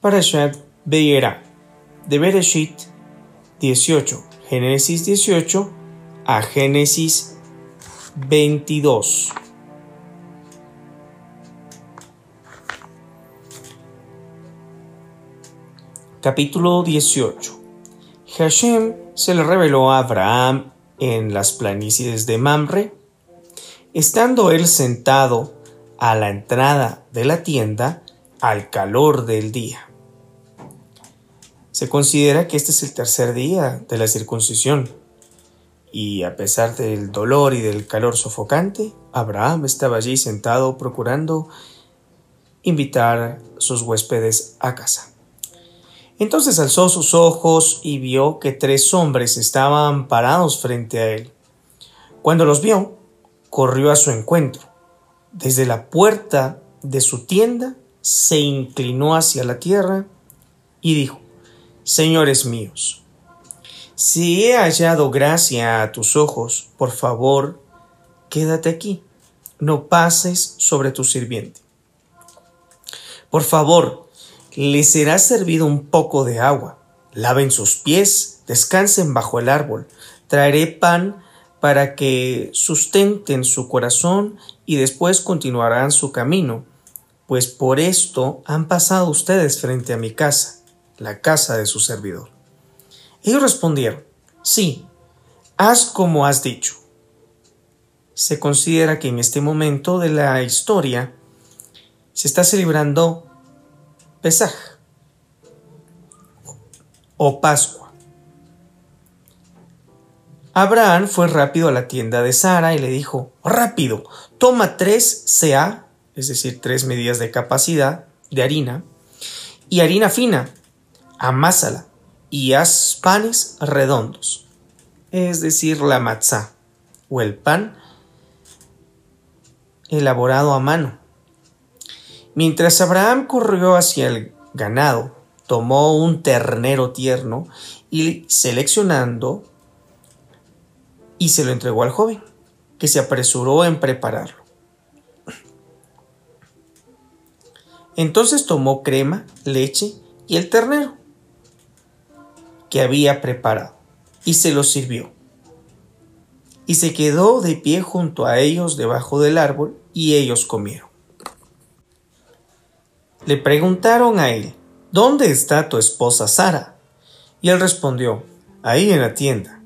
Parashat Beirá de Bereshit 18, Génesis 18 a Génesis 22. Capítulo 18. Hashem se le reveló a Abraham en las planicies de Mamre. Estando él sentado a la entrada de la tienda al calor del día. Se considera que este es el tercer día de la circuncisión, y a pesar del dolor y del calor sofocante, Abraham estaba allí sentado procurando invitar sus huéspedes a casa. Entonces alzó sus ojos y vio que tres hombres estaban parados frente a él. Cuando los vio, corrió a su encuentro. Desde la puerta de su tienda se inclinó hacia la tierra y dijo, Señores míos, si he hallado gracia a tus ojos, por favor, quédate aquí, no pases sobre tu sirviente. Por favor, le será servido un poco de agua. Laven sus pies, descansen bajo el árbol. Traeré pan para que sustenten su corazón y después continuarán su camino, pues por esto han pasado ustedes frente a mi casa, la casa de su servidor. Ellos respondieron, sí, haz como has dicho. Se considera que en este momento de la historia se está celebrando Pesaj o Pascua. Abraham fue rápido a la tienda de Sara y le dijo, rápido, toma tres CA, es decir, tres medidas de capacidad de harina, y harina fina, amásala y haz panes redondos, es decir, la matzá o el pan elaborado a mano. Mientras Abraham corrió hacia el ganado, tomó un ternero tierno y seleccionando y se lo entregó al joven, que se apresuró en prepararlo. Entonces tomó crema, leche y el ternero que había preparado y se lo sirvió. Y se quedó de pie junto a ellos debajo del árbol y ellos comieron. Le preguntaron a él, ¿Dónde está tu esposa Sara? Y él respondió, ahí en la tienda.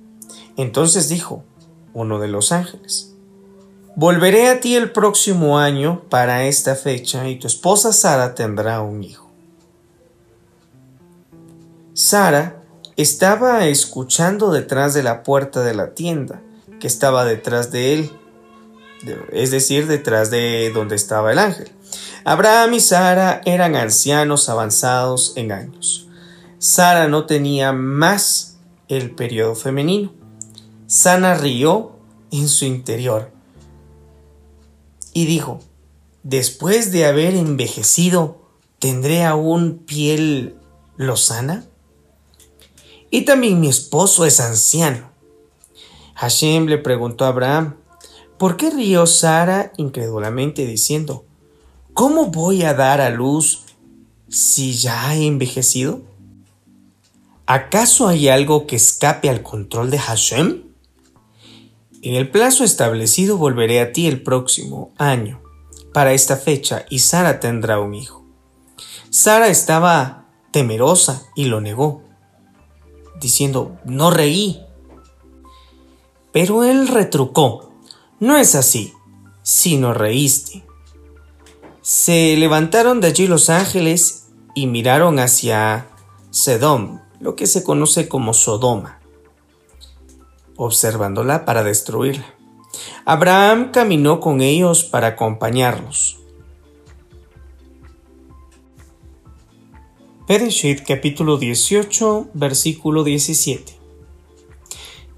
Entonces dijo, uno de los ángeles, Volveré a ti el próximo año para esta fecha y tu esposa Sara tendrá un hijo. Sara estaba escuchando detrás de la puerta de la tienda, que estaba detrás de él, es decir, detrás de donde estaba el ángel. Abraham y Sara eran ancianos avanzados en años. Sara no tenía más el periodo femenino. Sana rió en su interior y dijo, después de haber envejecido, ¿tendré aún piel lozana? Y también mi esposo es anciano. Hashem le preguntó a Abraham, ¿por qué rió Sara incrédulamente diciendo, ¿Cómo voy a dar a luz si ya he envejecido? ¿Acaso hay algo que escape al control de Hashem? En el plazo establecido volveré a ti el próximo año, para esta fecha, y Sara tendrá un hijo. Sara estaba temerosa y lo negó, diciendo, no reí. Pero él retrucó, no es así, sino reíste. Se levantaron de allí los ángeles y miraron hacia Sedom, lo que se conoce como Sodoma, observándola para destruirla. Abraham caminó con ellos para acompañarlos. Pereshit capítulo 18 versículo 17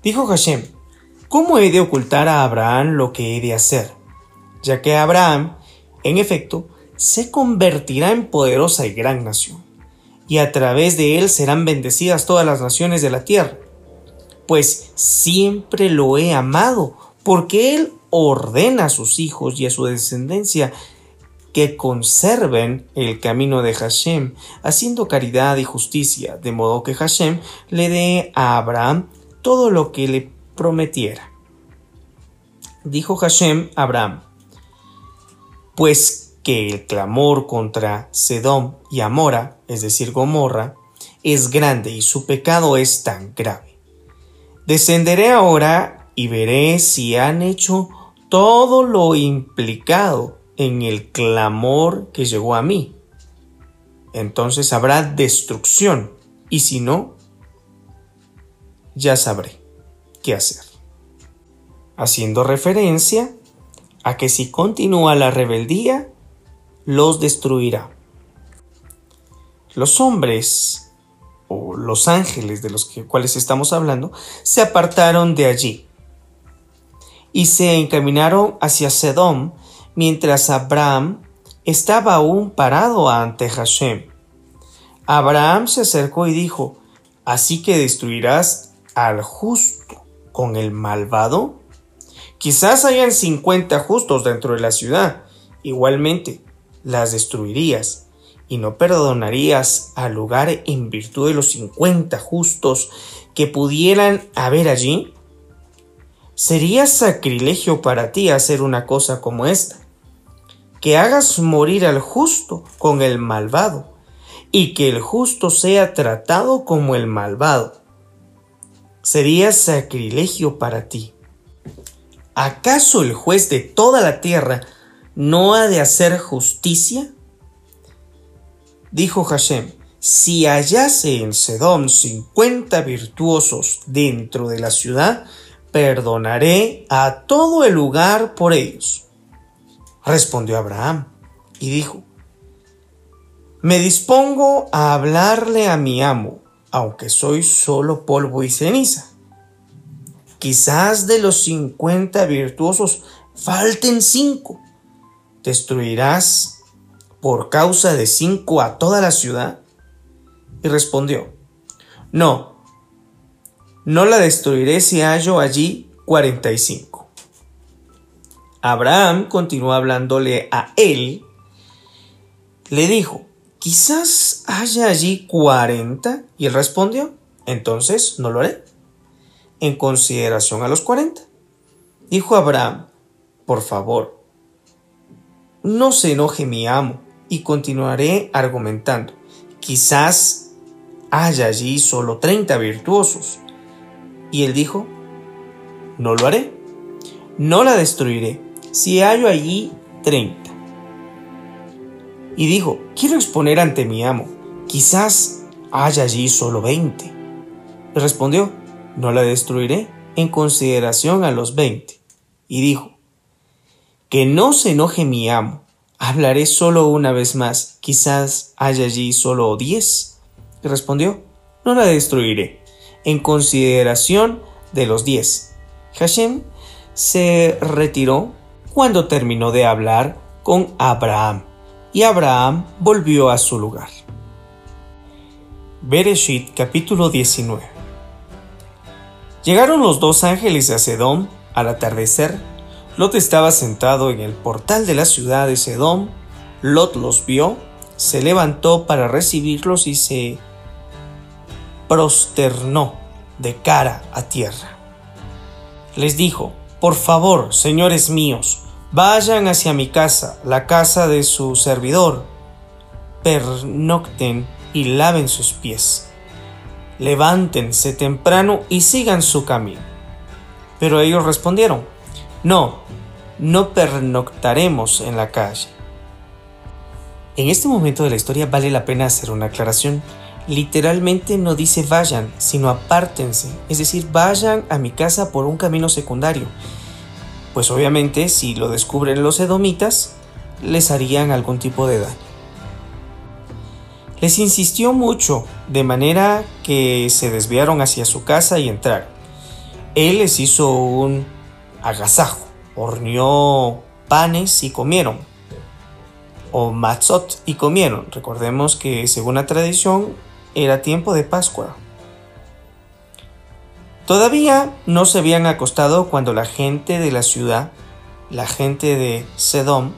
Dijo Hashem, ¿cómo he de ocultar a Abraham lo que he de hacer? Ya que Abraham en efecto, se convertirá en poderosa y gran nación, y a través de él serán bendecidas todas las naciones de la tierra, pues siempre lo he amado, porque él ordena a sus hijos y a su descendencia que conserven el camino de Hashem, haciendo caridad y justicia, de modo que Hashem le dé a Abraham todo lo que le prometiera. Dijo Hashem a Abraham, pues que el clamor contra Sedom y Amora, es decir, Gomorra, es grande y su pecado es tan grave. Descenderé ahora y veré si han hecho todo lo implicado en el clamor que llegó a mí. Entonces habrá destrucción y si no, ya sabré qué hacer. Haciendo referencia a que si continúa la rebeldía, los destruirá. Los hombres, o los ángeles de los cuales estamos hablando, se apartaron de allí y se encaminaron hacia Sedom, mientras Abraham estaba aún parado ante Hashem. Abraham se acercó y dijo, ¿Así que destruirás al justo con el malvado? Quizás hayan cincuenta justos dentro de la ciudad. Igualmente, las destruirías y no perdonarías al lugar en virtud de los cincuenta justos que pudieran haber allí? Sería sacrilegio para ti hacer una cosa como esta, que hagas morir al justo con el malvado, y que el justo sea tratado como el malvado. Sería sacrilegio para ti. ¿Acaso el juez de toda la tierra no ha de hacer justicia? Dijo Hashem, si hallase en Sedom cincuenta virtuosos dentro de la ciudad, perdonaré a todo el lugar por ellos. Respondió Abraham y dijo, Me dispongo a hablarle a mi amo, aunque soy solo polvo y ceniza. Quizás de los cincuenta virtuosos falten cinco. ¿Destruirás por causa de cinco a toda la ciudad? Y respondió, No, no la destruiré si hallo allí 45. Abraham continuó hablándole a él. Le dijo, quizás haya allí 40. Y él respondió, entonces no lo haré. En consideración a los 40. Dijo Abraham, por favor, no se enoje mi amo. Y continuaré argumentando, quizás haya allí solo 30 virtuosos y él dijo, no lo haré, no la destruiré, si hallo allí treinta. Y dijo, quiero exponer ante mi amo, quizás haya allí solo veinte. Y respondió, no la destruiré en consideración a los veinte. Y dijo, que no se enoje mi amo, hablaré solo una vez más, quizás haya allí solo diez. Y respondió, no la destruiré en consideración de los diez. Hashem se retiró cuando terminó de hablar con Abraham y Abraham volvió a su lugar. Bereshit capítulo 19 Llegaron los dos ángeles de Sedom al atardecer. Lot estaba sentado en el portal de la ciudad de Sedom. Lot los vio, se levantó para recibirlos y se prosternó de cara a tierra. Les dijo, por favor, señores míos, vayan hacia mi casa, la casa de su servidor, pernocten y laven sus pies. Levántense temprano y sigan su camino. Pero ellos respondieron, no, no pernoctaremos en la calle. En este momento de la historia vale la pena hacer una aclaración literalmente no dice vayan, sino apártense, es decir, vayan a mi casa por un camino secundario. Pues obviamente si lo descubren los edomitas, les harían algún tipo de daño. Les insistió mucho, de manera que se desviaron hacia su casa y entraron. Él les hizo un agasajo, horneó panes y comieron, o matzot y comieron. Recordemos que según la tradición, era tiempo de Pascua. Todavía no se habían acostado cuando la gente de la ciudad, la gente de Sedom,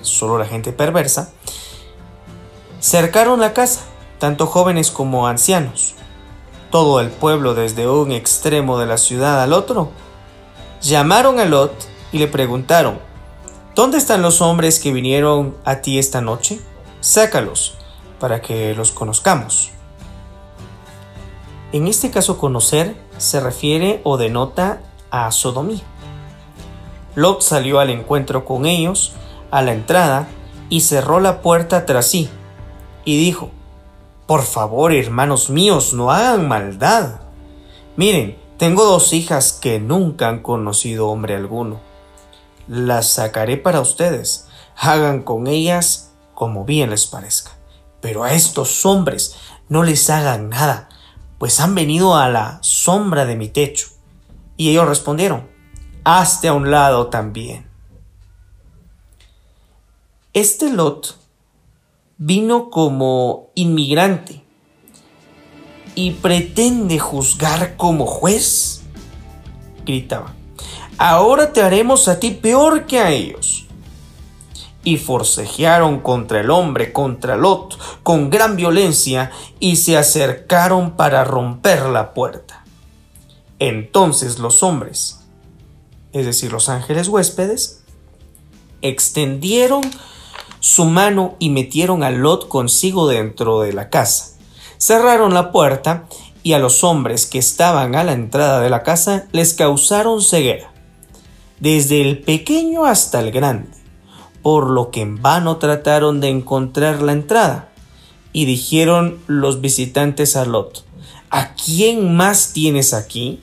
solo la gente perversa, cercaron la casa, tanto jóvenes como ancianos. Todo el pueblo desde un extremo de la ciudad al otro. Llamaron a Lot y le preguntaron, ¿Dónde están los hombres que vinieron a ti esta noche? Sácalos, para que los conozcamos. En este caso conocer se refiere o denota a sodomía. Lot salió al encuentro con ellos a la entrada y cerró la puerta tras sí, y dijo, Por favor, hermanos míos, no hagan maldad. Miren, tengo dos hijas que nunca han conocido hombre alguno. Las sacaré para ustedes. Hagan con ellas como bien les parezca. Pero a estos hombres no les hagan nada, pues han venido a la sombra de mi techo. Y ellos respondieron, hazte a un lado también. Este Lot vino como inmigrante y pretende juzgar como juez, gritaba. Ahora te haremos a ti peor que a ellos. Y forcejearon contra el hombre, contra Lot, con gran violencia, y se acercaron para romper la puerta. Entonces los hombres, es decir, los ángeles huéspedes, extendieron su mano y metieron a Lot consigo dentro de la casa. Cerraron la puerta y a los hombres que estaban a la entrada de la casa les causaron ceguera, desde el pequeño hasta el grande, por lo que en vano trataron de encontrar la entrada. Y dijeron los visitantes a Lot, ¿A quién más tienes aquí?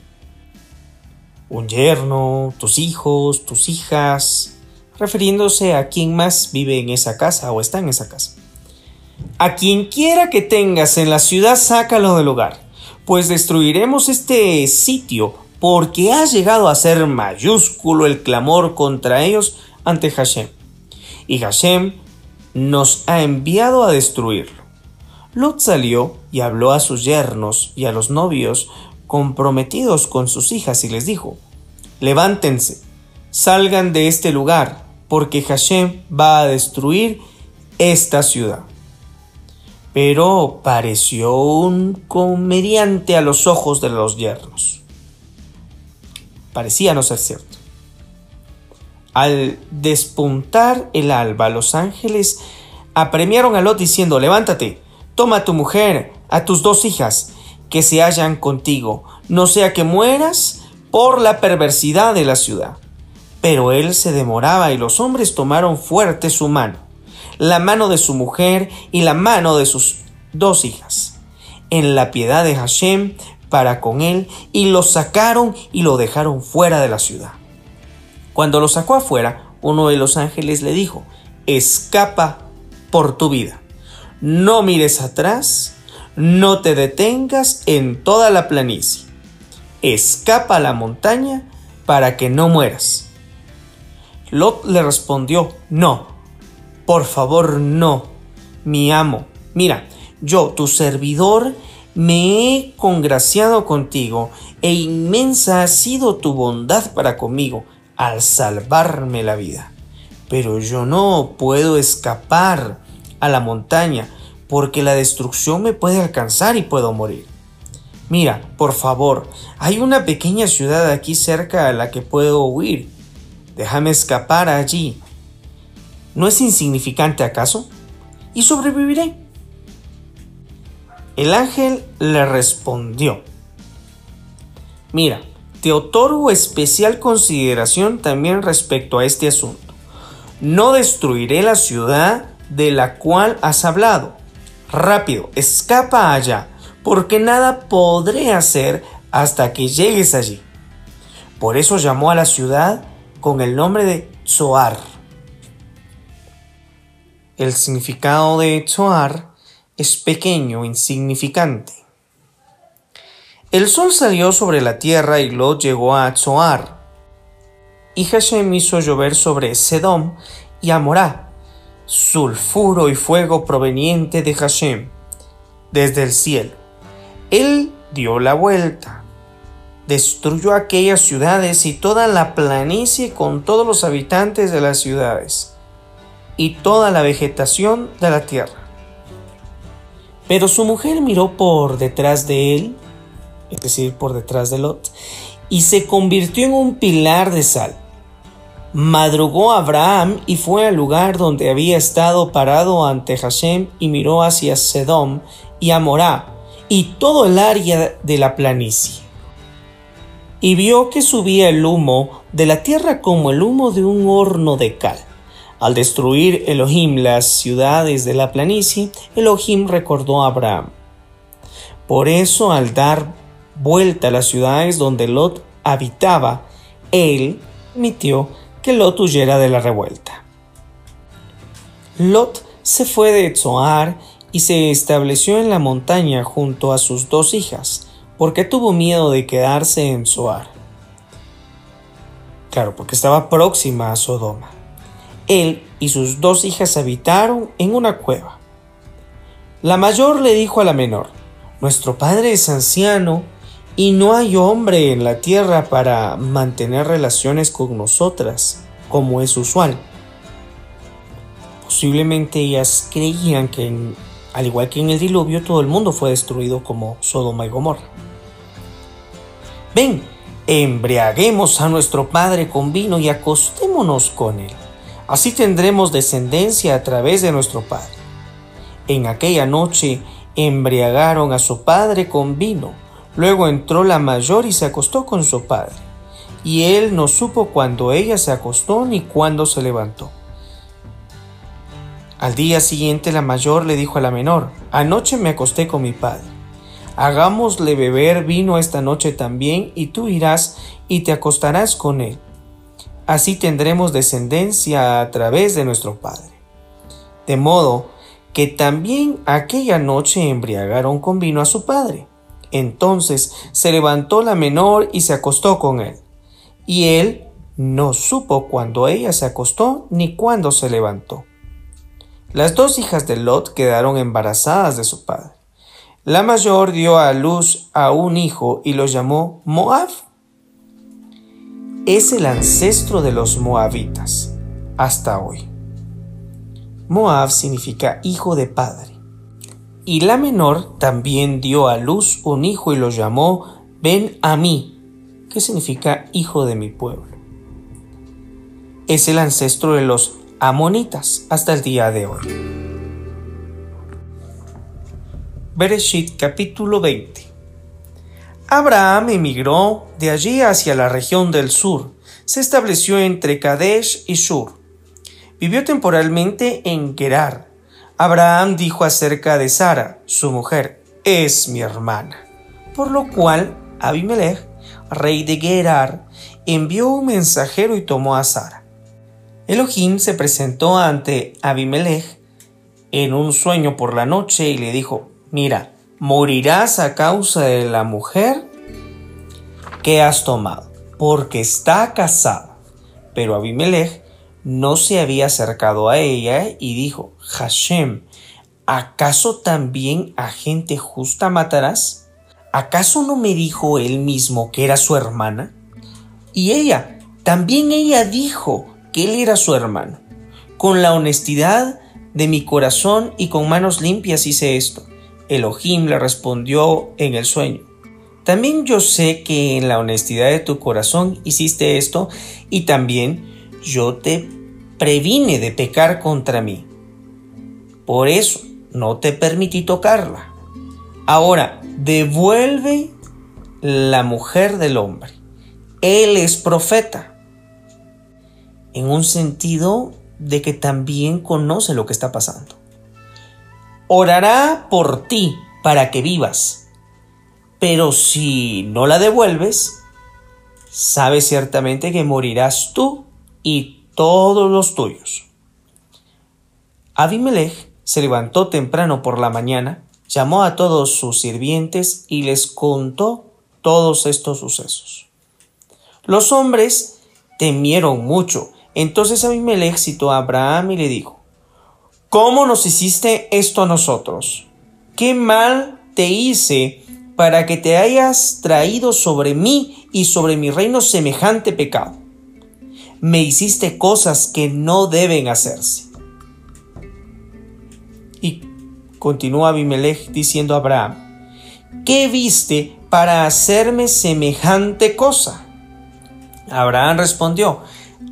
un yerno, tus hijos, tus hijas, refiriéndose a quien más vive en esa casa o está en esa casa. A quien quiera que tengas en la ciudad, sácalo del lugar, pues destruiremos este sitio porque ha llegado a ser mayúsculo el clamor contra ellos ante Hashem. Y Hashem nos ha enviado a destruirlo. Lot salió y habló a sus yernos y a los novios comprometidos con sus hijas y les dijo, levántense, salgan de este lugar, porque Hashem va a destruir esta ciudad. Pero pareció un comediante a los ojos de los yernos. Parecía no ser cierto. Al despuntar el alba, los ángeles apremiaron a Lot diciendo, levántate, toma a tu mujer, a tus dos hijas, que se hallan contigo, no sea que mueras por la perversidad de la ciudad. Pero él se demoraba y los hombres tomaron fuerte su mano, la mano de su mujer y la mano de sus dos hijas, en la piedad de Hashem para con él, y lo sacaron y lo dejaron fuera de la ciudad. Cuando lo sacó afuera, uno de los ángeles le dijo, escapa por tu vida, no mires atrás, no te detengas en toda la planicie. Escapa a la montaña para que no mueras. Lot le respondió, no, por favor no, mi amo. Mira, yo, tu servidor, me he congraciado contigo, e inmensa ha sido tu bondad para conmigo al salvarme la vida. Pero yo no puedo escapar a la montaña, porque la destrucción me puede alcanzar y puedo morir. Mira, por favor, hay una pequeña ciudad aquí cerca a la que puedo huir. Déjame escapar allí. ¿No es insignificante acaso? Y sobreviviré. El ángel le respondió, Mira, te otorgo especial consideración también respecto a este asunto. No destruiré la ciudad de la cual has hablado, Rápido, escapa allá, porque nada podré hacer hasta que llegues allí. Por eso llamó a la ciudad con el nombre de Zoar. El significado de Zoar es pequeño, insignificante. El sol salió sobre la tierra y Lot llegó a Zoar. Y Hashem hizo llover sobre Sedom y Amorá, sulfuro y fuego proveniente de Hashem, desde el cielo. Él dio la vuelta, destruyó aquellas ciudades y toda la planicie con todos los habitantes de las ciudades, y toda la vegetación de la tierra. Pero su mujer miró por detrás de él, es decir, por detrás de Lot, y se convirtió en un pilar de sal. Madrugó Abraham y fue al lugar donde había estado parado ante Hashem y miró hacia Sedom y Amorá y todo el área de la planicie. Y vio que subía el humo de la tierra como el humo de un horno de cal. Al destruir Elohim las ciudades de la planicie, Elohim recordó a Abraham. Por eso, al dar vuelta a las ciudades donde Lot habitaba, él permitió que Lot huyera de la revuelta. Lot se fue de Zoar y se estableció en la montaña junto a sus dos hijas, porque tuvo miedo de quedarse en Zoar. Claro, porque estaba próxima a Sodoma. Él y sus dos hijas habitaron en una cueva. La mayor le dijo a la menor, Nuestro padre es anciano y no hay hombre en la tierra para mantener relaciones con nosotras, como es usual. Posiblemente ellas creían que, al igual que en el diluvio, todo el mundo fue destruido como Sodoma y Gomorra. Ven, embriaguemos a nuestro padre con vino y acostémonos con él. Así tendremos descendencia a través de nuestro padre. En aquella noche embriagaron a su padre con vino Luego entró la mayor y se acostó con su padre. Y él no supo cuándo ella se acostó ni cuándo se levantó. Al día siguiente la mayor le dijo a la menor, Anoche me acosté con mi padre. Hagámosle beber vino esta noche también y tú irás y te acostarás con él. Así tendremos descendencia a través de nuestro padre. De modo que también aquella noche embriagaron con vino a su padre. Entonces se levantó la menor y se acostó con él. Y él no supo cuándo ella se acostó ni cuándo se levantó. Las dos hijas de Lot quedaron embarazadas de su padre. La mayor dio a luz a un hijo y lo llamó Moab. Es el ancestro de los moabitas hasta hoy. Moab significa hijo de padre. Y la menor también dio a luz un hijo y lo llamó Ben a mí, que significa hijo de mi pueblo. Es el ancestro de los amonitas hasta el día de hoy. Bereshit capítulo 20 Abraham emigró de allí hacia la región del sur. Se estableció entre Kadesh y Shur. Vivió temporalmente en Gerar Abraham dijo acerca de Sara, su mujer, es mi hermana. Por lo cual Abimelech, rey de Gerar, envió un mensajero y tomó a Sara. Elohim se presentó ante Abimelech en un sueño por la noche y le dijo, mira, morirás a causa de la mujer que has tomado, porque está casada. Pero Abimelech no se había acercado a ella y dijo, Hashem, ¿acaso también a gente justa matarás? ¿Acaso no me dijo él mismo que era su hermana? Y ella, también ella dijo que él era su hermano. Con la honestidad de mi corazón y con manos limpias hice esto. Elohim le respondió en el sueño. También yo sé que en la honestidad de tu corazón hiciste esto y también yo te previne de pecar contra mí. Por eso no te permití tocarla. Ahora, devuelve la mujer del hombre. Él es profeta. En un sentido de que también conoce lo que está pasando. Orará por ti para que vivas. Pero si no la devuelves, sabes ciertamente que morirás tú y todos los tuyos. Abimelech se levantó temprano por la mañana, llamó a todos sus sirvientes y les contó todos estos sucesos. Los hombres temieron mucho. Entonces Abimelech citó a Abraham y le dijo, ¿Cómo nos hiciste esto a nosotros? ¿Qué mal te hice para que te hayas traído sobre mí y sobre mi reino semejante pecado? Me hiciste cosas que no deben hacerse. continuó Abimelech diciendo a Abraham, ¿qué viste para hacerme semejante cosa? Abraham respondió,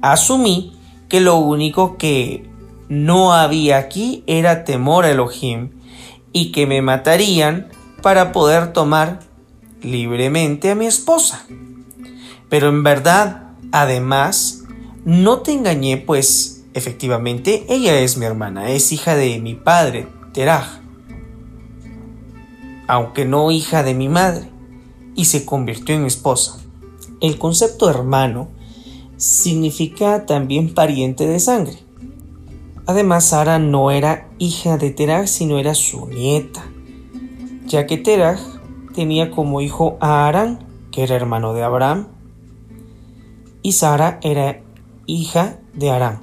asumí que lo único que no había aquí era temor a Elohim y que me matarían para poder tomar libremente a mi esposa. Pero en verdad, además, no te engañé, pues efectivamente ella es mi hermana, es hija de mi padre, Teraj, aunque no hija de mi madre, y se convirtió en mi esposa. El concepto hermano significa también pariente de sangre. Además, Sara no era hija de Teraj, sino era su nieta, ya que Teraj tenía como hijo a Arán, que era hermano de Abraham, y Sara era hija de Arán.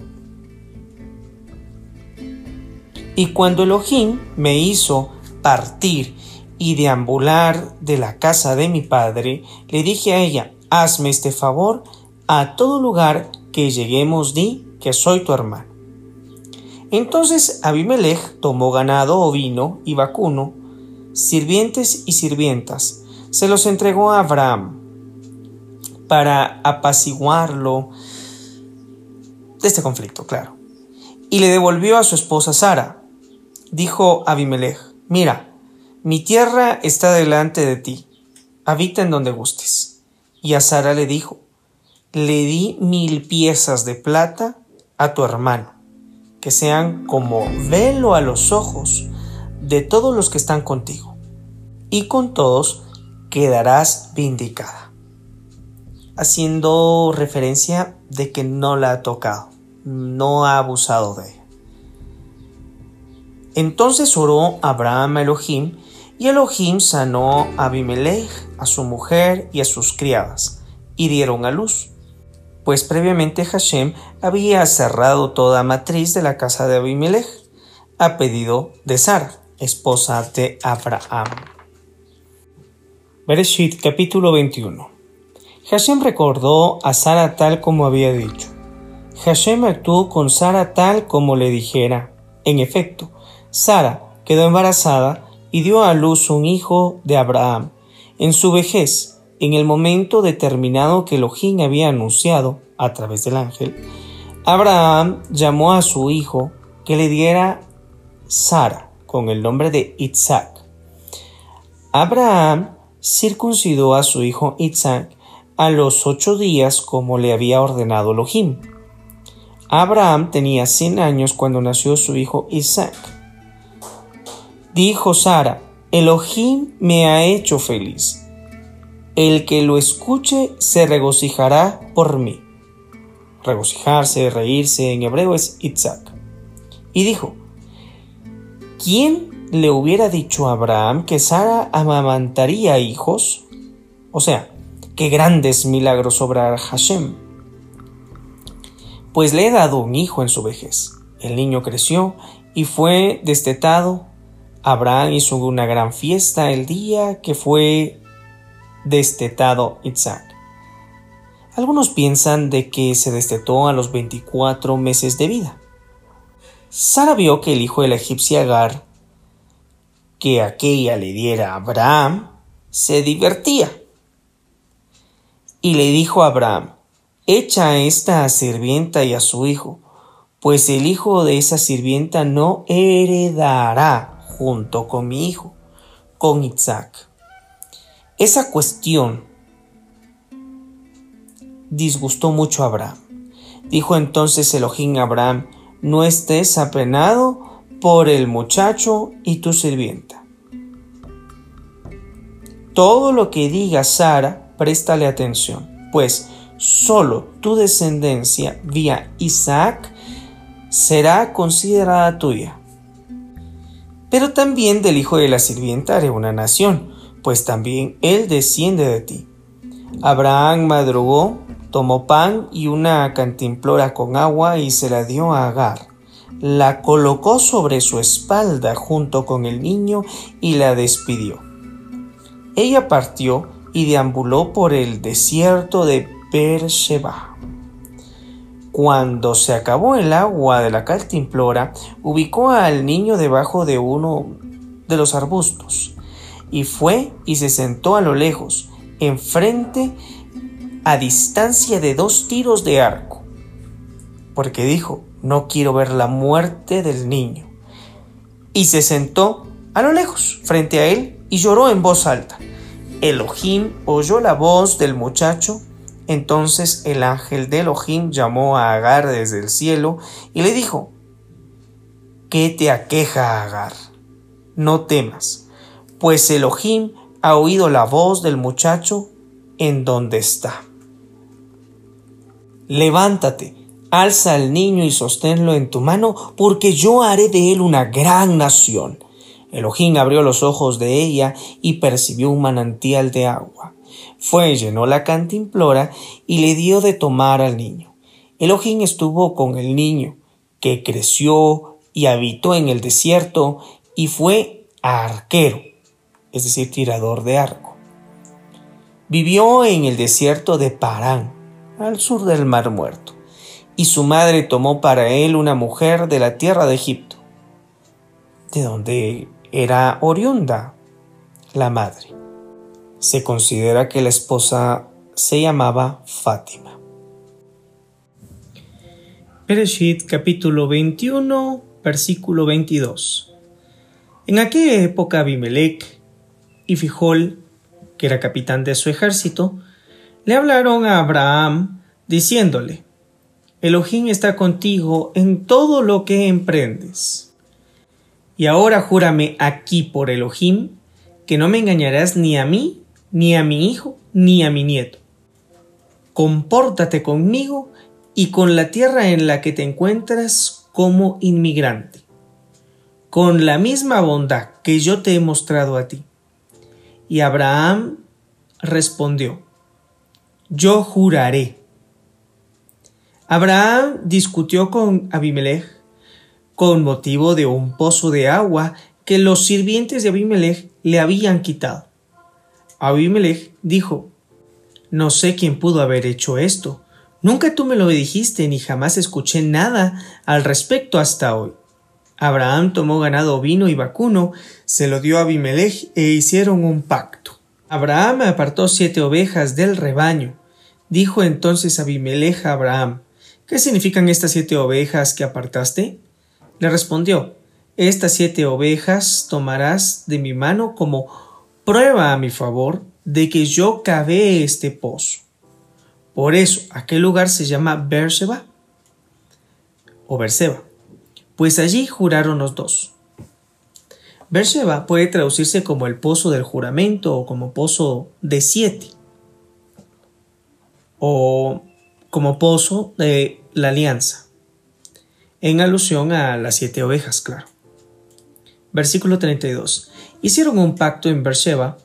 Y cuando Elohim me hizo partir y deambular de la casa de mi padre, le dije a ella, hazme este favor, a todo lugar que lleguemos di que soy tu hermano. Entonces Abimelech tomó ganado ovino y vacuno, sirvientes y sirvientas, se los entregó a Abraham para apaciguarlo de este conflicto, claro. Y le devolvió a su esposa Sara. Dijo Abimelech, mira, mi tierra está delante de ti, habita en donde gustes. Y a Sara le dijo, le di mil piezas de plata a tu hermano que sean como velo a los ojos de todos los que están contigo, y con todos quedarás vindicada, haciendo referencia de que no la ha tocado, no ha abusado de ella. Entonces oró Abraham a Elohim, y Elohim sanó a Abimelech, a su mujer y a sus criadas, y dieron a luz pues previamente Hashem había cerrado toda matriz de la casa de Abimelech a pedido de Sara, esposa de Abraham. Bereshit capítulo 21 Hashem recordó a Sara tal como había dicho. Hashem actuó con Sara tal como le dijera. En efecto, Sara quedó embarazada y dio a luz un hijo de Abraham en su vejez en el momento determinado que Elohim había anunciado a través del ángel, Abraham llamó a su hijo que le diera Sara con el nombre de Isaac. Abraham circuncidó a su hijo Isaac a los ocho días como le había ordenado Elohim. Abraham tenía cien años cuando nació su hijo Isaac. Dijo Sara, Elohim me ha hecho feliz el que lo escuche se regocijará por mí. Regocijarse, reírse en hebreo es Isaac. Y dijo, ¿quién le hubiera dicho a Abraham que Sara amamantaría hijos? O sea, qué grandes milagros obra Hashem. Pues le he dado un hijo en su vejez. El niño creció y fue destetado. Abraham hizo una gran fiesta el día que fue destetado Isaac. Algunos piensan de que se destetó a los 24 meses de vida. Sara vio que el hijo de la egipcia Agar, que aquella le diera a Abraham, se divertía. Y le dijo a Abraham, echa a esta sirvienta y a su hijo, pues el hijo de esa sirvienta no heredará junto con mi hijo, con Isaac. Esa cuestión disgustó mucho a Abraham. Dijo entonces Elohim a Abraham, no estés apenado por el muchacho y tu sirvienta. Todo lo que diga Sara, préstale atención, pues solo tu descendencia vía Isaac será considerada tuya. Pero también del hijo de la sirvienta haré una nación, pues también él desciende de ti. Abraham madrugó, tomó pan y una cantimplora con agua y se la dio a Agar. La colocó sobre su espalda junto con el niño y la despidió. Ella partió y deambuló por el desierto de Cuando se acabó el agua de la cantimplora, ubicó al niño debajo de uno de los arbustos, y fue y se sentó a lo lejos, enfrente, a distancia de dos tiros de arco, porque dijo, no quiero ver la muerte del niño. Y se sentó a lo lejos, frente a él, y lloró en voz alta. Elohim oyó la voz del muchacho, entonces el ángel de Elohim llamó a Agar desde el cielo y le dijo, ¿Qué te aqueja, Agar? No temas, pues Elohim ha oído la voz del muchacho en donde está. Levántate, alza al niño y sosténlo en tu mano, porque yo haré de él una gran nación. Elohim abrió los ojos de ella y percibió un manantial de agua. Fue, llenó la cantimplora y le dio de tomar al niño. Elohim estuvo con el niño, que creció y habitó en el desierto y fue arquero, es decir, tirador de arco. Vivió en el desierto de Parán, al sur del Mar Muerto, y su madre tomó para él una mujer de la tierra de Egipto, de donde era oriunda la madre. Se considera que la esposa se llamaba Fátima. Bereshit capítulo 21 versículo 22. En aquella época Abimelech y Fijol, que era capitán de su ejército, le hablaron a Abraham diciéndole, Elohim está contigo en todo lo que emprendes. Y ahora júrame aquí por Elohim que no me engañarás ni a mí, ni a mi hijo, ni a mi nieto. Compórtate conmigo y con la tierra en la que te encuentras como inmigrante, con la misma bondad que yo te he mostrado a ti. Y Abraham respondió, yo juraré. Abraham discutió con Abimelech con motivo de un pozo de agua que los sirvientes de Abimelech le habían quitado. Abimelech dijo, No sé quién pudo haber hecho esto. Nunca tú me lo dijiste ni jamás escuché nada al respecto hasta hoy. Abraham tomó ganado vino y vacuno, se lo dio a Abimelech e hicieron un pacto. Abraham apartó siete ovejas del rebaño. Dijo entonces Abimelech a Abraham, ¿Qué significan estas siete ovejas que apartaste? Le respondió, Estas siete ovejas tomarás de mi mano como prueba a mi favor de que yo cavé este pozo. Por eso aquel lugar se llama Beersheba o Berseba, pues allí juraron los dos. Beersheba puede traducirse como el pozo del juramento o como pozo de siete o como pozo de la alianza en alusión a las siete ovejas, claro. Versículo 32. Hicieron un pacto en Beersheba.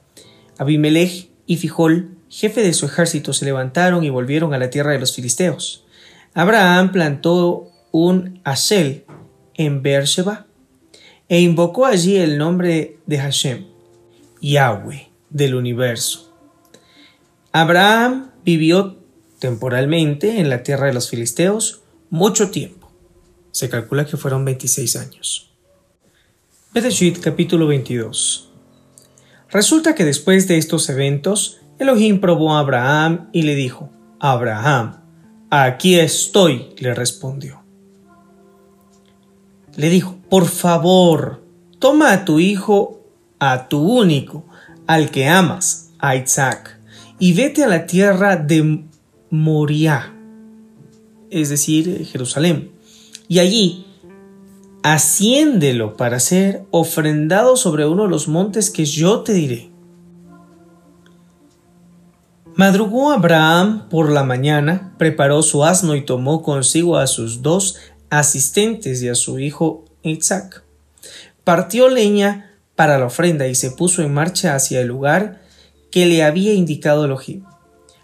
Abimelech y Fijol, jefe de su ejército, se levantaron y volvieron a la tierra de los filisteos. Abraham plantó un Asel en Beersheba e invocó allí el nombre de Hashem, Yahweh del universo. Abraham vivió temporalmente en la tierra de los filisteos mucho tiempo. Se calcula que fueron 26 años. Bereshit capítulo 22 Resulta que después de estos eventos, Elohim probó a Abraham y le dijo, Abraham, aquí estoy, le respondió. Le dijo, por favor, toma a tu hijo, a tu único, al que amas, a Isaac, y vete a la tierra de Moriah, es decir, Jerusalén y allí asciéndelo para ser ofrendado sobre uno de los montes que yo te diré. Madrugó Abraham por la mañana, preparó su asno y tomó consigo a sus dos asistentes y a su hijo Isaac. Partió leña para la ofrenda y se puso en marcha hacia el lugar que le había indicado Elohim.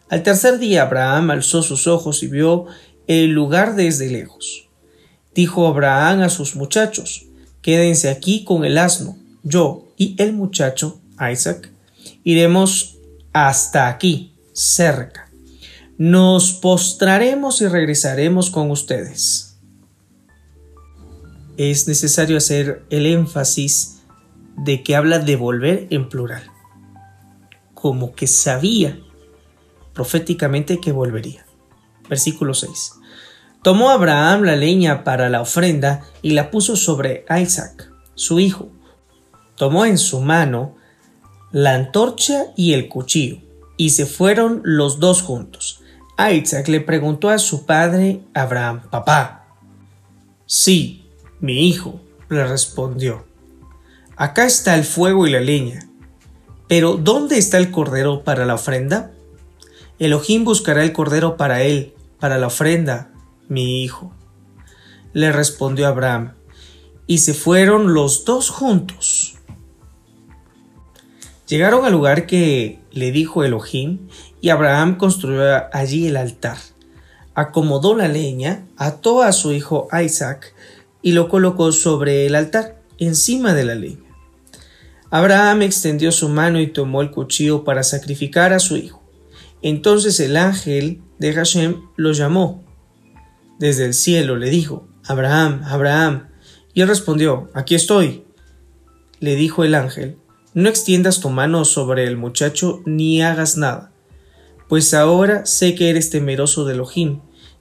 Al tercer día Abraham alzó sus ojos y vio el lugar desde lejos. Dijo Abraham a sus muchachos, quédense aquí con el asno, yo y el muchacho, Isaac, iremos hasta aquí, cerca. Nos postraremos y regresaremos con ustedes. Es necesario hacer el énfasis de que habla de volver en plural, como que sabía proféticamente que volvería. Versículo 6. Tomó Abraham la leña para la ofrenda y la puso sobre Isaac, su hijo. Tomó en su mano la antorcha y el cuchillo, y se fueron los dos juntos. Isaac le preguntó a su padre Abraham, Papá. Sí, mi hijo, le respondió. Acá está el fuego y la leña. Pero ¿dónde está el cordero para la ofrenda? Elohim buscará el cordero para él, para la ofrenda, mi hijo. Le respondió Abraham, y se fueron los dos juntos. Llegaron al lugar que le dijo Elohim, y Abraham construyó allí el altar. Acomodó la leña, ató a su hijo Isaac y lo colocó sobre el altar, encima de la leña. Abraham extendió su mano y tomó el cuchillo para sacrificar a su hijo. Entonces el ángel de Hashem lo llamó desde el cielo le dijo, Abraham, Abraham. Y él respondió, Aquí estoy. Le dijo el ángel, No extiendas tu mano sobre el muchacho ni hagas nada, pues ahora sé que eres temeroso de Elohim,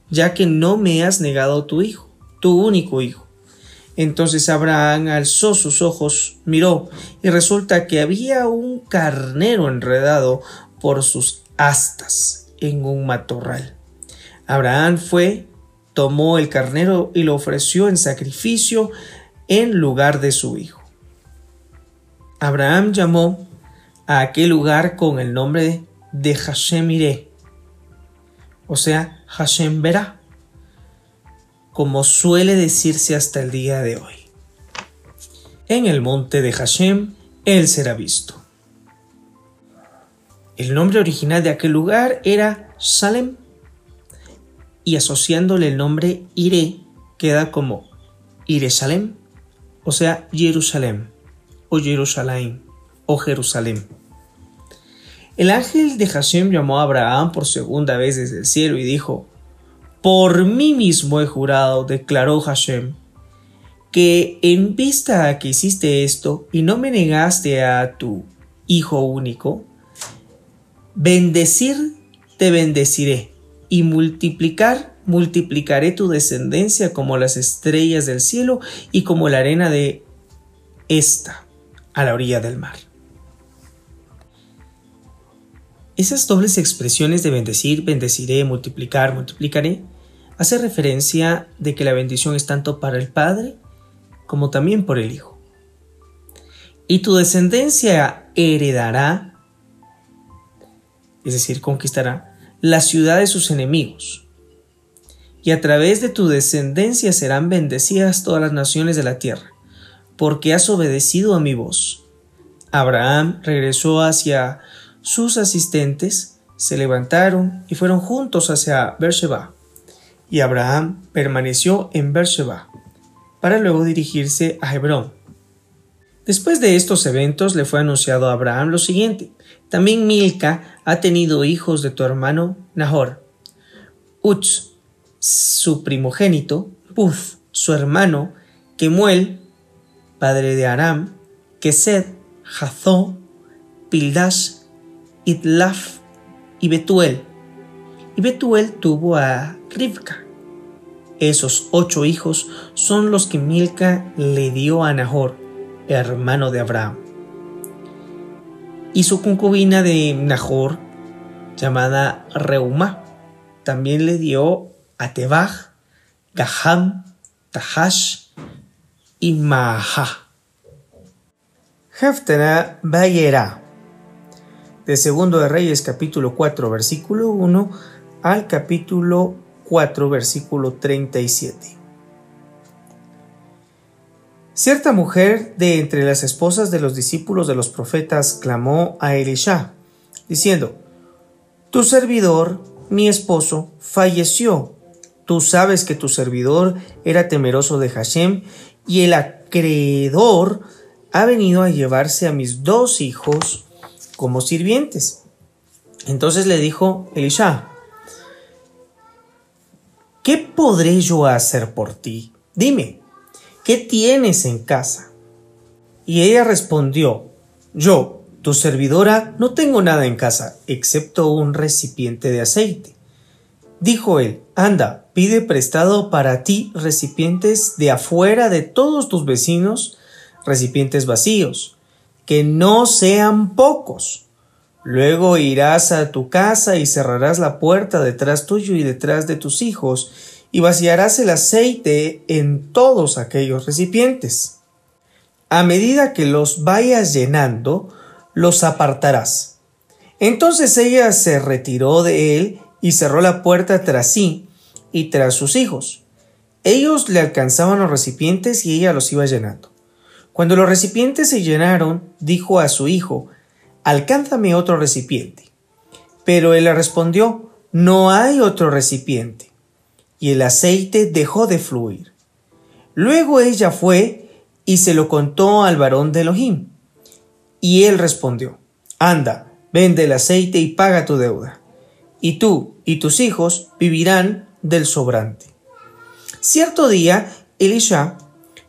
ya que no me has negado tu hijo, tu único hijo. Entonces Abraham alzó sus ojos, miró, y resulta que había un carnero enredado por sus astas en un matorral. Abraham fue tomó el carnero y lo ofreció en sacrificio en lugar de su hijo. Abraham llamó a aquel lugar con el nombre de Hashem Iré, o sea, Hashem verá, como suele decirse hasta el día de hoy. En el monte de Hashem, él será visto. El nombre original de aquel lugar era Salem y asociándole el nombre Ire queda como Iresalem, o sea, Jerusalén, o Jerusalén, o Jerusalén. El ángel de Hashem llamó a Abraham por segunda vez desde el cielo y dijo, Por mí mismo he jurado, declaró Hashem, que en vista a que hiciste esto y no me negaste a tu hijo único, bendecir te bendeciré y multiplicar, multiplicaré tu descendencia como las estrellas del cielo y como la arena de esta a la orilla del mar. Esas dobles expresiones de bendecir, bendeciré, multiplicar, multiplicaré, hace referencia de que la bendición es tanto para el Padre como también por el Hijo. Y tu descendencia heredará, es decir, conquistará la ciudad de sus enemigos. Y a través de tu descendencia serán bendecidas todas las naciones de la tierra, porque has obedecido a mi voz. Abraham regresó hacia sus asistentes, se levantaron y fueron juntos hacia Beersheba. Y Abraham permaneció en Beersheba, para luego dirigirse a Hebrón. Después de estos eventos le fue anunciado a Abraham lo siguiente. También Milca ha tenido hijos de tu hermano Nahor. Uz, su primogénito, Buz, su hermano, Kemuel, padre de Aram, Kesed, Jazó, Pildash, Idlaf y Betuel. Y Betuel tuvo a Rivka. Esos ocho hijos son los que Milca le dio a Nahor hermano de Abraham. Y su concubina de Nahor, llamada Reumá, también le dio a Tebaj, Gaham, Tahash y Maha. Heftera Bayera. De Segundo de Reyes capítulo 4 versículo 1 al capítulo 4 versículo 37. Cierta mujer de entre las esposas de los discípulos de los profetas clamó a Elisha, diciendo, Tu servidor, mi esposo, falleció. Tú sabes que tu servidor era temeroso de Hashem y el acreedor ha venido a llevarse a mis dos hijos como sirvientes. Entonces le dijo Elisha, ¿qué podré yo hacer por ti? Dime. ¿Qué tienes en casa? Y ella respondió, Yo, tu servidora, no tengo nada en casa, excepto un recipiente de aceite. Dijo él, Anda, pide prestado para ti recipientes de afuera de todos tus vecinos, recipientes vacíos, que no sean pocos. Luego irás a tu casa y cerrarás la puerta detrás tuyo y detrás de tus hijos, y vaciarás el aceite en todos aquellos recipientes. A medida que los vayas llenando, los apartarás. Entonces ella se retiró de él y cerró la puerta tras sí y tras sus hijos. Ellos le alcanzaban los recipientes y ella los iba llenando. Cuando los recipientes se llenaron, dijo a su hijo, Alcánzame otro recipiente. Pero él le respondió, No hay otro recipiente. Y el aceite dejó de fluir. Luego ella fue y se lo contó al varón de Elohim. Y él respondió, Anda, vende el aceite y paga tu deuda. Y tú y tus hijos vivirán del sobrante. Cierto día, Elisha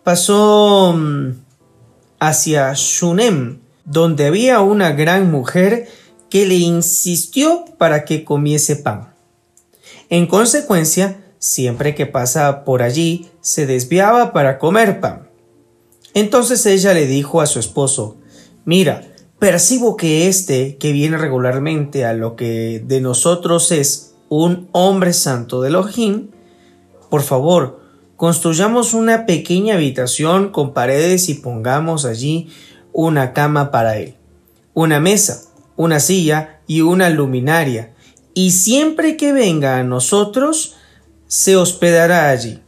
pasó mm, hacia Shunem, donde había una gran mujer que le insistió para que comiese pan. En consecuencia, siempre que pasa por allí, se desviaba para comer pan. Entonces ella le dijo a su esposo, Mira, percibo que éste, que viene regularmente a lo que de nosotros es un hombre santo de Elohim, por favor, construyamos una pequeña habitación con paredes y pongamos allí una cama para él, una mesa, una silla y una luminaria, y siempre que venga a nosotros, se hospedará allí.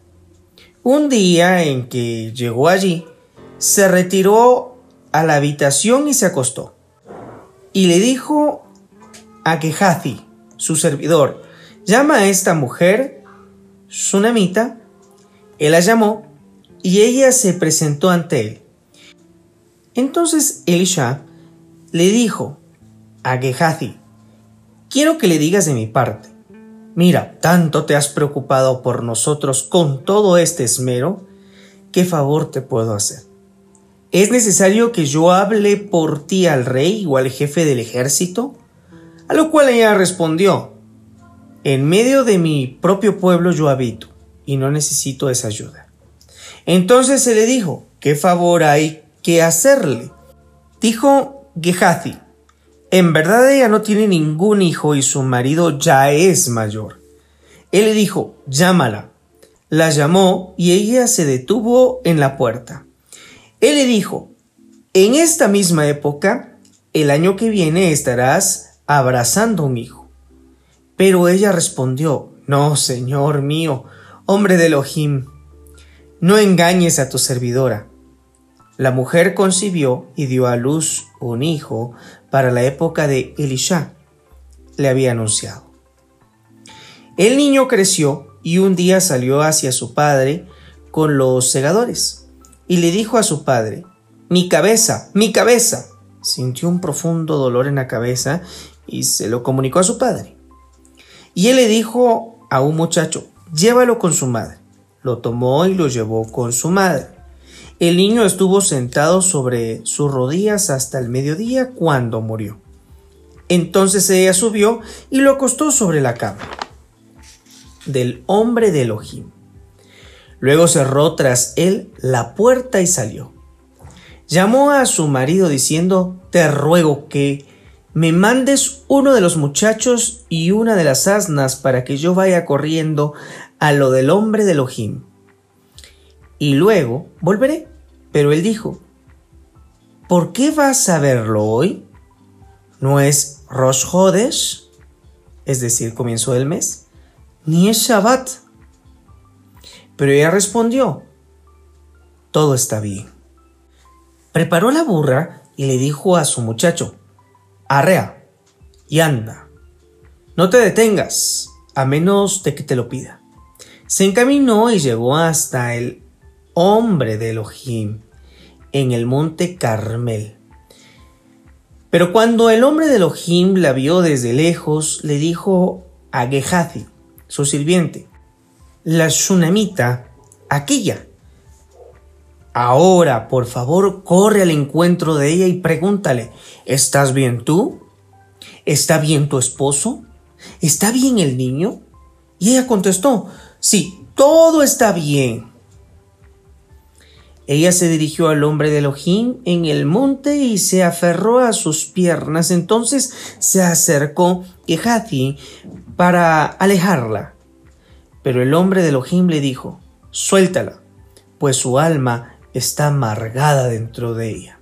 Un día en que llegó allí, se retiró a la habitación y se acostó. Y le dijo a Gehazi, su servidor, llama a esta mujer, Sunamita. Él la llamó y ella se presentó ante él. Entonces Elisha le dijo a Gehazi, quiero que le digas de mi parte, mira, tanto te has preocupado por nosotros con todo este esmero, ¿qué favor te puedo hacer? ¿Es necesario que yo hable por ti al rey o al jefe del ejército? A lo cual ella respondió, en medio de mi propio pueblo yo habito y no necesito esa ayuda. Entonces se le dijo, ¿qué favor hay que hacerle. Dijo Gehazi, en verdad ella no tiene ningún hijo y su marido ya es mayor. Él le dijo, llámala. La llamó y ella se detuvo en la puerta. Él le dijo, en esta misma época, el año que viene estarás abrazando un hijo. Pero ella respondió, no, señor mío, hombre de Elohim, no engañes a tu servidora. La mujer concibió y dio a luz un hijo para la época de Elisha. Le había anunciado. El niño creció y un día salió hacia su padre con los segadores y le dijo a su padre, Mi cabeza, mi cabeza. Sintió un profundo dolor en la cabeza y se lo comunicó a su padre. Y él le dijo a un muchacho, llévalo con su madre. Lo tomó y lo llevó con su madre. El niño estuvo sentado sobre sus rodillas hasta el mediodía cuando murió. Entonces ella subió y lo acostó sobre la cama del hombre de Elohim. Luego cerró tras él la puerta y salió. Llamó a su marido diciendo, Te ruego que me mandes uno de los muchachos y una de las asnas para que yo vaya corriendo a lo del hombre de Elohim y luego volveré. Pero él dijo, ¿por qué vas a verlo hoy? ¿No es Rosh Hodesh, es decir, comienzo del mes, ni es Shabbat? Pero ella respondió, todo está bien. Preparó la burra y le dijo a su muchacho, arrea y anda. No te detengas, a menos de que te lo pida. Se encaminó y llegó hasta el hombre de Elohim, en el monte Carmel. Pero cuando el hombre de Elohim la vio desde lejos, le dijo a Gehazi, su sirviente, la tsunamita, aquella, Ahora, por favor, corre al encuentro de ella y pregúntale, ¿estás bien tú? ¿Está bien tu esposo? ¿Está bien el niño? Y ella contestó, sí, todo está bien. Ella se dirigió al hombre de Elohim en el monte y se aferró a sus piernas. Entonces se acercó Gehazi para alejarla. Pero el hombre de Elohim le dijo, suéltala, pues su alma está amargada dentro de ella.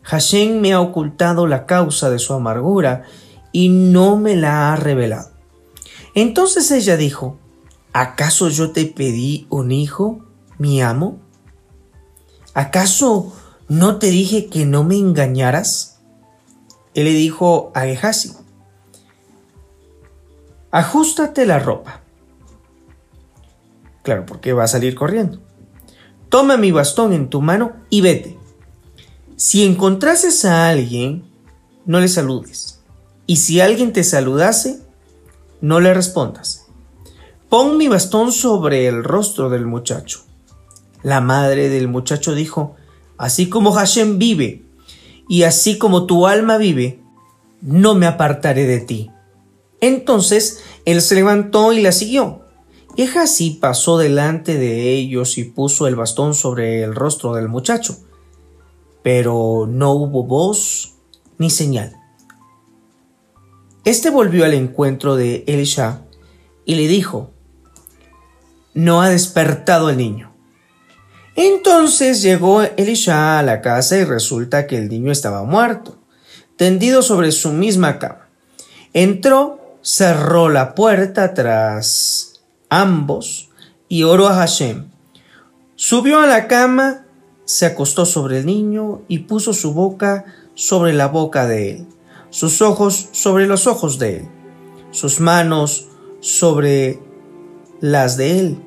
Hashem me ha ocultado la causa de su amargura y no me la ha revelado. Entonces ella dijo, ¿acaso yo te pedí un hijo, mi amo? ¿Acaso no te dije que no me engañaras? Él le dijo a Gehazi, ajustate la ropa. Claro, porque va a salir corriendo. Toma mi bastón en tu mano y vete. Si encontrases a alguien, no le saludes. Y si alguien te saludase, no le respondas. Pon mi bastón sobre el rostro del muchacho. La madre del muchacho dijo, Así como Hashem vive, y así como tu alma vive, no me apartaré de ti. Entonces él se levantó y la siguió. Y así pasó delante de ellos y puso el bastón sobre el rostro del muchacho. Pero no hubo voz ni señal. Este volvió al encuentro de Elisha y le dijo, No ha despertado el niño. Entonces llegó Elisha a la casa y resulta que el niño estaba muerto, tendido sobre su misma cama. Entró, cerró la puerta tras ambos y oró a Hashem. Subió a la cama, se acostó sobre el niño y puso su boca sobre la boca de él, sus ojos sobre los ojos de él, sus manos sobre las de él.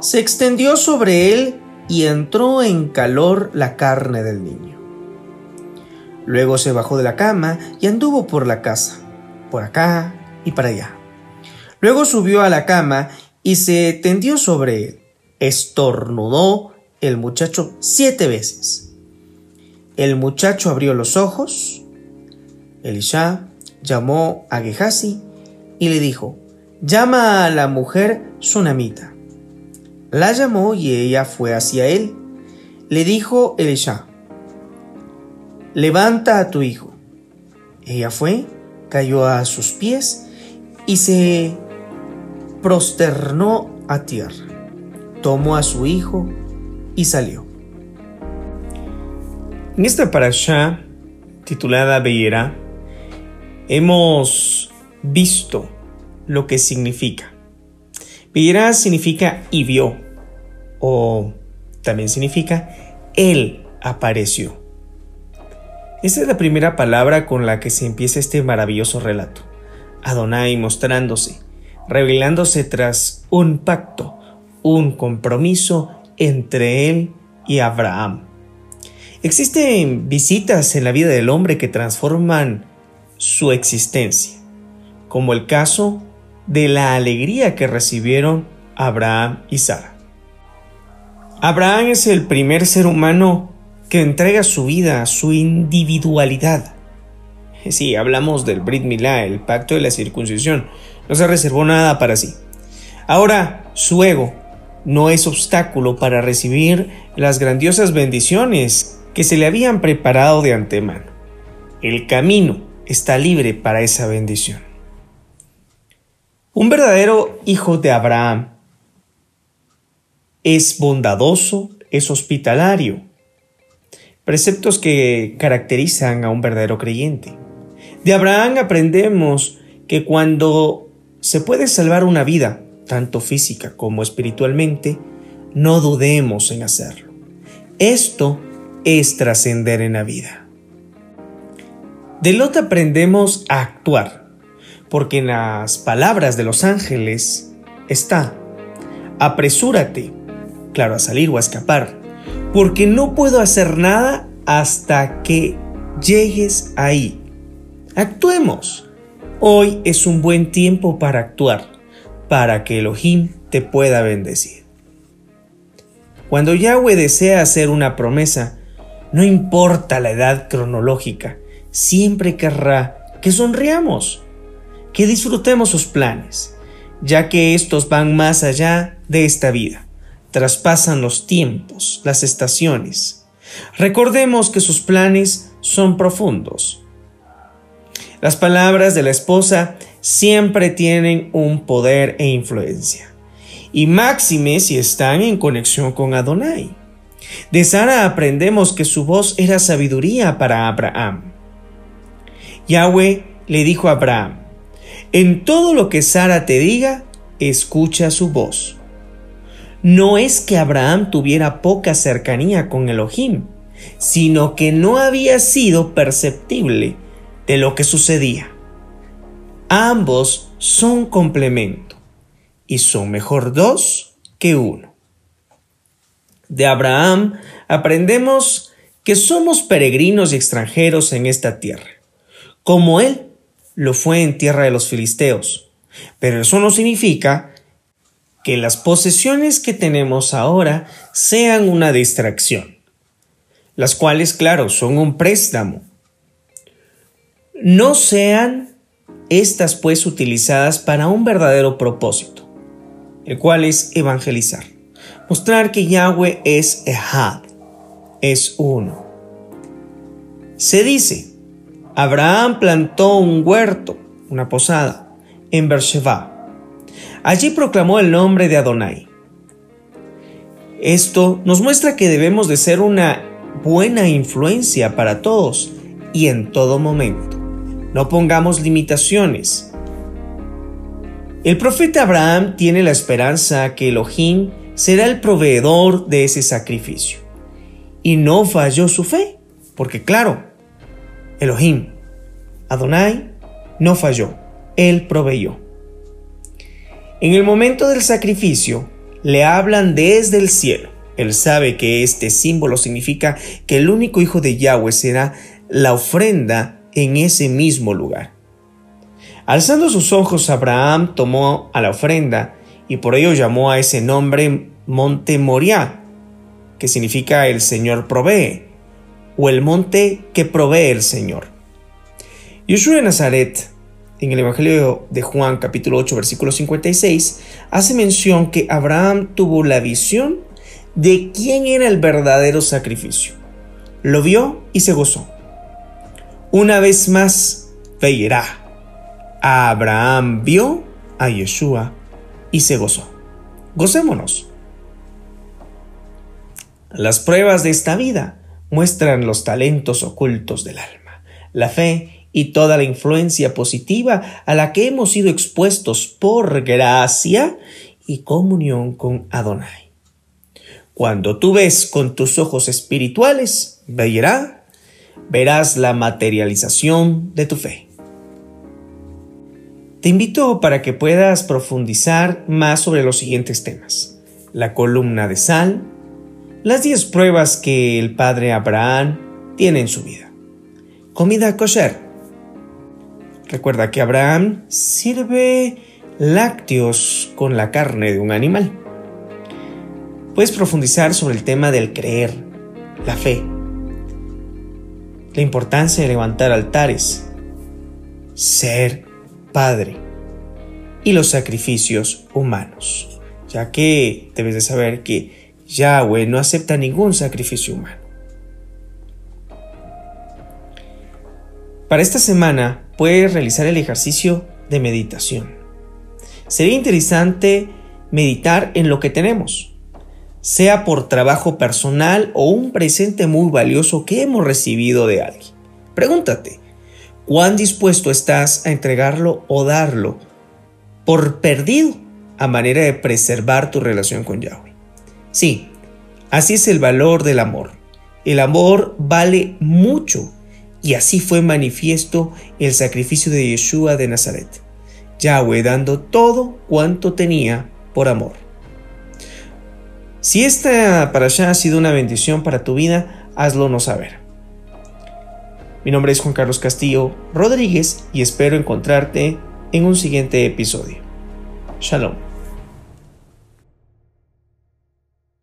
Se extendió sobre él y entró en calor la carne del niño. Luego se bajó de la cama y anduvo por la casa, por acá y para allá. Luego subió a la cama y se tendió sobre él. Estornudó el muchacho siete veces. El muchacho abrió los ojos. Elisha llamó a Gehazi y le dijo, llama a la mujer sunamita. La llamó y ella fue hacia él. Le dijo Elisha, levanta a tu hijo. Ella fue, cayó a sus pies y se prosternó a tierra. Tomó a su hijo y salió. En esta parasha titulada Beirá, hemos visto lo que significa Vieras significa y vio, o también significa Él apareció. Esta es la primera palabra con la que se empieza este maravilloso relato. Adonai mostrándose, revelándose tras un pacto, un compromiso entre Él y Abraham. Existen visitas en la vida del hombre que transforman su existencia, como el caso de la alegría que recibieron Abraham y Sara. Abraham es el primer ser humano que entrega su vida, su individualidad. Si hablamos del Brit Milá, el pacto de la circuncisión, no se reservó nada para sí. Ahora, su ego no es obstáculo para recibir las grandiosas bendiciones que se le habían preparado de antemano. El camino está libre para esa bendición. Un verdadero hijo de Abraham es bondadoso, es hospitalario. Preceptos que caracterizan a un verdadero creyente. De Abraham aprendemos que cuando se puede salvar una vida, tanto física como espiritualmente, no dudemos en hacerlo. Esto es trascender en la vida. De Lot aprendemos a actuar porque en las palabras de los ángeles está, apresúrate, claro, a salir o a escapar, porque no puedo hacer nada hasta que llegues ahí. Actuemos. Hoy es un buen tiempo para actuar, para que Elohim te pueda bendecir. Cuando Yahweh desea hacer una promesa, no importa la edad cronológica, siempre querrá que sonriamos, que disfrutemos sus planes, ya que estos van más allá de esta vida, traspasan los tiempos, las estaciones. Recordemos que sus planes son profundos. Las palabras de la esposa siempre tienen un poder e influencia y máxime si están en conexión con Adonai. De Sara aprendemos que su voz era sabiduría para Abraham. Yahweh le dijo a Abraham, en todo lo que Sara te diga, escucha su voz. No es que Abraham tuviera poca cercanía con Elohim, sino que no había sido perceptible de lo que sucedía. Ambos son complementos y son mejor dos que uno. De Abraham aprendemos que somos peregrinos y extranjeros en esta tierra, como él lo fue en tierra de los filisteos. Pero eso no significa que las posesiones que tenemos ahora sean una distracción, las cuales, claro, son un préstamo. No sean estas pues utilizadas para un verdadero propósito el cual es evangelizar. Mostrar que Yahweh es Ehad, es uno. Se dice, Abraham plantó un huerto, una posada, en Beersheba. Allí proclamó el nombre de Adonai. Esto nos muestra que debemos de ser una buena influencia para todos y en todo momento. No pongamos limitaciones el profeta Abraham tiene la esperanza que Elohim será el proveedor de ese sacrificio. Y no falló su fe, porque claro, Elohim, Adonai, no falló, él proveyó. En el momento del sacrificio, le hablan desde el cielo. Él sabe que este símbolo significa que el único hijo de Yahweh será la ofrenda en ese mismo lugar. Alzando sus ojos, Abraham tomó a la ofrenda y por ello llamó a ese nombre Monte Moriah, que significa el Señor provee, o el monte que provee el Señor. Yeshua de Nazaret, en el Evangelio de Juan capítulo 8 versículo 56, hace mención que Abraham tuvo la visión de quién era el verdadero sacrificio. Lo vio y se gozó. Una vez más, veirá Abraham vio a Yeshua y se gozó. Gocémonos. Las pruebas de esta vida muestran los talentos ocultos del alma, la fe y toda la influencia positiva a la que hemos sido expuestos por gracia y comunión con Adonai. Cuando tú ves con tus ojos espirituales, verá, verás la materialización de tu fe. Te invito para que puedas profundizar más sobre los siguientes temas. La columna de sal, las 10 pruebas que el padre Abraham tiene en su vida. Comida kosher. Recuerda que Abraham sirve lácteos con la carne de un animal. Puedes profundizar sobre el tema del creer, la fe, la importancia de levantar altares, ser Padre y los sacrificios humanos, ya que debes de saber que Yahweh no acepta ningún sacrificio humano. Para esta semana puedes realizar el ejercicio de meditación. Sería interesante meditar en lo que tenemos, sea por trabajo personal o un presente muy valioso que hemos recibido de alguien. Pregúntate, cuán dispuesto estás a entregarlo o darlo por perdido a manera de preservar tu relación con Yahweh. Sí, así es el valor del amor. El amor vale mucho y así fue manifiesto el sacrificio de Yeshua de Nazaret. Yahweh dando todo cuanto tenía por amor. Si esta para allá ha sido una bendición para tu vida, hazlo no saber. Mi nombre es Juan Carlos Castillo Rodríguez y espero encontrarte en un siguiente episodio. Shalom.